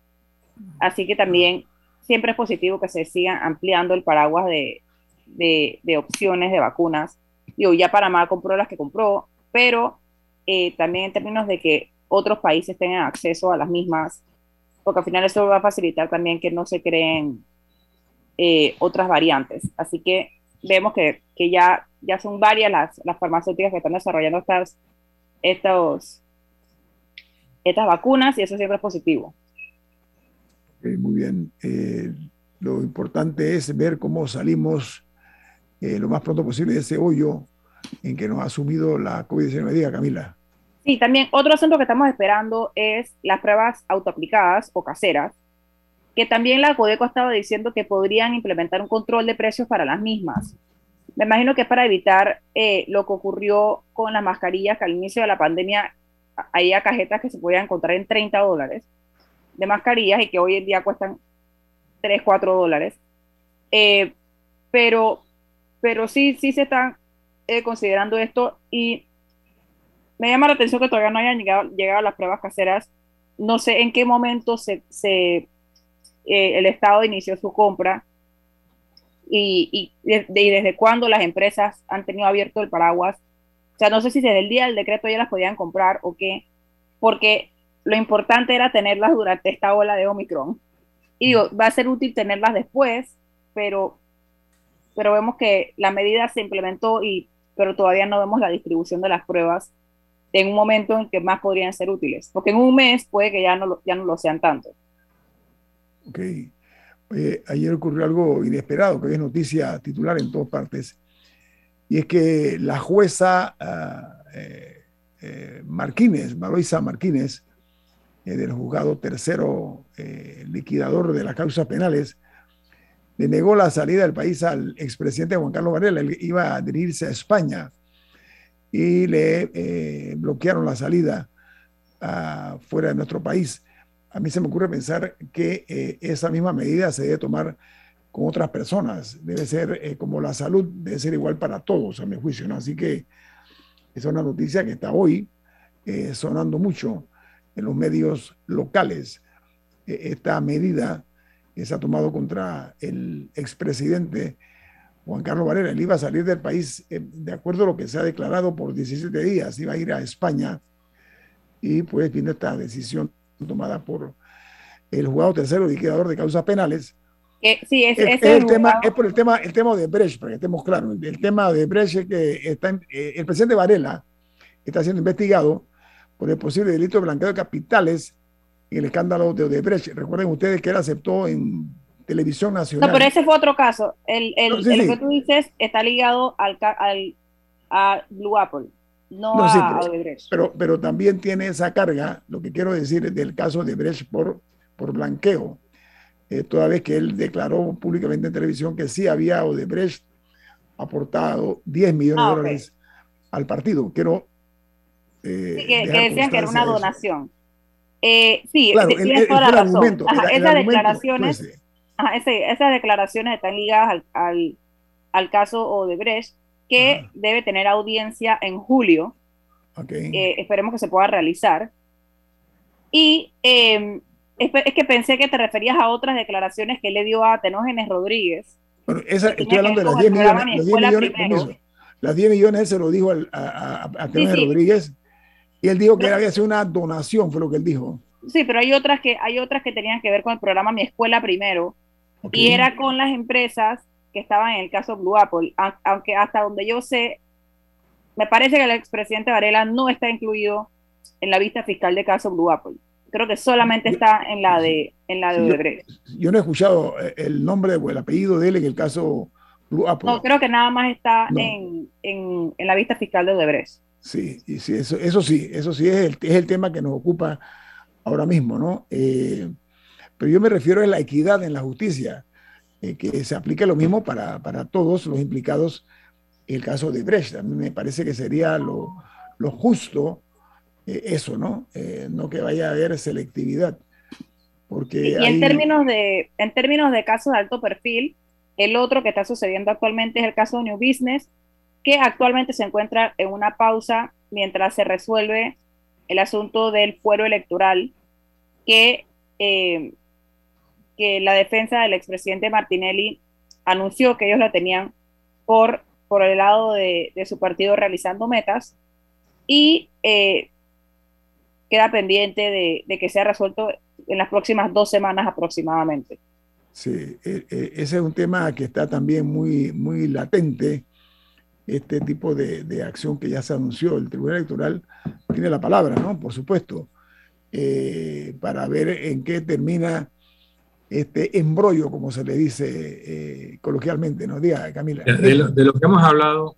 Así que también siempre es positivo que se siga ampliando el paraguas de, de, de opciones de vacunas. Yo ya Panamá compró las que compró, pero eh, también en términos de que otros países tengan acceso a las mismas, porque al final eso va a facilitar también que no se creen eh, otras variantes. Así que vemos que, que, ya, ya son varias las, las farmacéuticas que están desarrollando estas, estos, estas vacunas y eso siempre es positivo. muy bien. Eh, lo importante es ver cómo salimos eh, lo más pronto posible de ese hoyo en que nos ha sumido la COVID-19. Diga, Camila. Sí, también otro asunto que estamos esperando es las pruebas autoaplicadas o caseras, que también la Codeco estaba diciendo que podrían implementar un control de precios para las mismas. Me imagino que es para evitar eh, lo que ocurrió con las mascarillas, que al inicio de la pandemia había cajetas que se podían encontrar en 30 dólares de mascarillas y que hoy en día cuestan 3, 4 dólares. Eh, pero, pero sí, sí se están eh, considerando esto y me llama la atención que todavía no hayan llegado, llegado las pruebas caseras. No sé en qué momento se, se eh, el Estado inició su compra y, y, desde cuándo las empresas han tenido abierto el paraguas. O sea, no sé si desde el día del decreto ya las podían comprar o qué, porque lo importante era tenerlas durante esta ola de Omicron. Y digo, va a ser útil tenerlas después, pero, pero vemos que la medida se implementó y pero todavía no vemos la distribución de las pruebas en un momento en que más podrían ser útiles, porque en un mes puede que ya no ya no lo sean tanto. Ok. ayer ocurrió algo inesperado, que es noticia titular en todas partes, y es que la jueza uh, eh, eh, eh, del juzgado tercero eh, liquidador de las causas penales, le negó la salida del país al expresidente Juan Carlos Varela. Él iba a dirigirse a España y le eh, bloquearon la salida a, fuera de nuestro país. A mí se me ocurre pensar que eh, esa misma medida se debe tomar con otras personas. Debe ser eh, como la salud, debe ser igual para todos, a mi juicio. ¿no? Así que es una noticia que está hoy sonando mucho en los medios locales. esta medida que se ha tomado contra el expresidente Juan Carlos Varela, él iba a salir del país eh, de acuerdo a lo que se ha declarado por 17 días, iba a ir a España y pues viene esta decisión tomada por el juzgado tercero liquidador de causas penales. sí, es, el tema, es por el tema, el tema de Brecht, para que estemos claros. El, tema de Brecht es que está eh, el presidente Varela está siendo investigado por el posible delito de blanqueo de capitales en el escándalo de Odebrecht. Recuerden ustedes que él aceptó en televisión nacional. No, pero ese fue otro caso. El, el, que tú dices está ligado al, al, a Blue Apple, no, a Odebrecht. Pero, pero también tiene esa carga, lo que quiero decir, del caso de Brecht por, por blanqueo. Eh, toda vez que él declaró públicamente en televisión que sí había Odebrecht aportado 10 millones de ah, dólares al partido. Quiero. Eh, sí, que, decían que era una donación. Eh, sí, claro, tienes toda la razón. esas declaraciones esas declaraciones están ligadas al, al, caso Odebrecht, que debe tener audiencia en julio. Eh, esperemos que se pueda realizar. Y em, es, que pensé que te referías a otras declaraciones que le dio a Tenógenes Rodríguez. Bueno, esa, estoy hablando de las 10 millones, Las 10 millones se lo dijo a, a, a Rodríguez y él dijo que había sido una donación, fue lo que él dijo. Sí, pero hay otras que hay otras que tenían que ver con el programa Mi Escuela Primero y era con las empresas que estaban en el caso Blue Apple, aunque hasta donde yo sé, me parece que el expresidente Varela no está incluido en la vista fiscal de caso Blue Apple. Creo que solamente está en la de en la de Yo, no he escuchado eh, el nombre o el apellido de él en el caso Blue Apple. No, creo que nada más está en, en, en, la vista fiscal de Odebrecht. Sí, y sí eso, eso sí, eso sí es el, es el tema que nos ocupa ahora mismo, ¿no? Eh, pero yo me refiero a la equidad en la justicia, eh, que se aplique lo mismo para, para, todos los implicados en el caso de Brecht. A mí me parece que sería lo, lo justo eh, eso, ¿no? no que vaya a haber selectividad. Porque y en, términos de, en términos de casos de alto perfil, el otro que está sucediendo actualmente es el caso de New Business, que actualmente se encuentra en una pausa mientras se resuelve el asunto del fuero electoral que, eh, que la defensa del expresidente Martinelli anunció que ellos la tenían por, por el lado de, su partido realizando metas y eh, queda pendiente de, de, que sea resuelto en las próximas dos semanas aproximadamente. Sí, e, e, ese es un tema que está también muy, muy latente este tipo de, acción que ya se anunció. El Tribunal Electoral tiene la palabra, ¿no? Por supuesto, eh, para ver en qué termina este embrollo, como se le dice eh, coloquialmente, ¿no? Diga, Camila. De lo, de lo, que hemos hablado,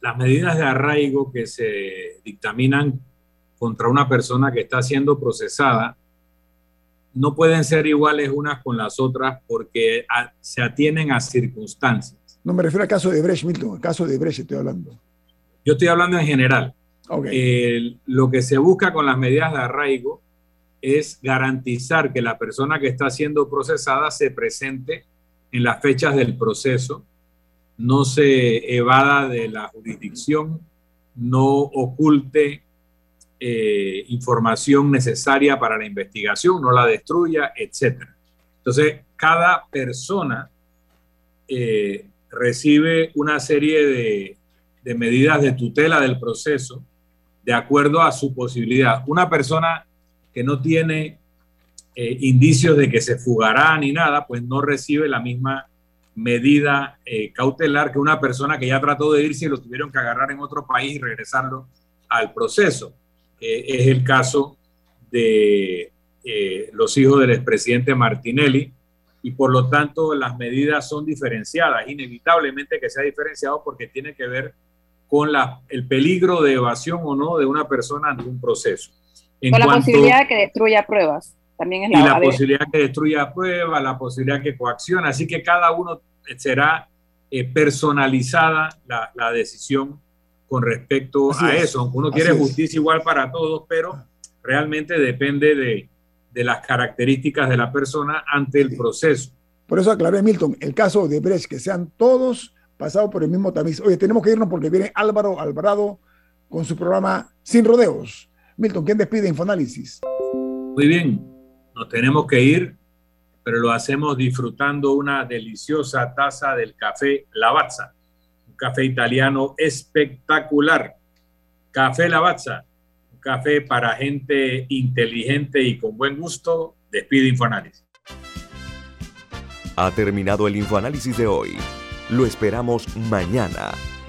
las medidas de arraigo que se dictaminan contra una persona que está siendo procesada no pueden ser iguales unas con las otras porque se atienen a circunstancias. No me refiero al caso de Brecht, Milton, al caso de Brecht estoy hablando. Yo estoy hablando en general. lo que se busca con las medidas de arraigo es garantizar que la persona que está siendo procesada se presente en las fechas del proceso, no se evada de la jurisdicción, no oculte eh, información necesaria para la investigación, no la destruya, etc. Entonces, cada persona eh, recibe una serie de, medidas de tutela del proceso de acuerdo a su posibilidad. Una persona que no tiene eh, indicios de que se fugará ni nada, pues no recibe la misma medida eh, cautelar que una persona que ya trató de irse y lo tuvieron que agarrar en otro país y regresarlo al proceso. es el caso de eh, los hijos del expresidente Martinelli, y por lo tanto las medidas son diferenciadas, inevitablemente que sea diferenciado porque tiene que ver con la, el peligro de evasión o no de una persona ante un proceso. En la posibilidad de que destruya pruebas, también es la, y la posibilidad que destruya pruebas, la posibilidad que coacciona, así que cada uno será eh, personalizada la, la, decisión con respecto a eso. Uno quiere justicia igual para todos, pero realmente depende de, de las características de la persona ante el proceso. Por eso aclaré, Milton, el caso de Brecht, que sean todos pasados por el mismo tamiz. Oye, tenemos que irnos porque viene Álvaro Alvarado con su programa Sin Rodeos. Milton, ¿quién despide Infoanálisis? Muy bien, nos tenemos que ir, pero lo hacemos disfrutando una deliciosa taza del café Lavazza, un café italiano espectacular. Café Lavazza, café para gente inteligente y con buen gusto. Despide Infoanálisis. Ha terminado el Infoanálisis de hoy. Lo esperamos mañana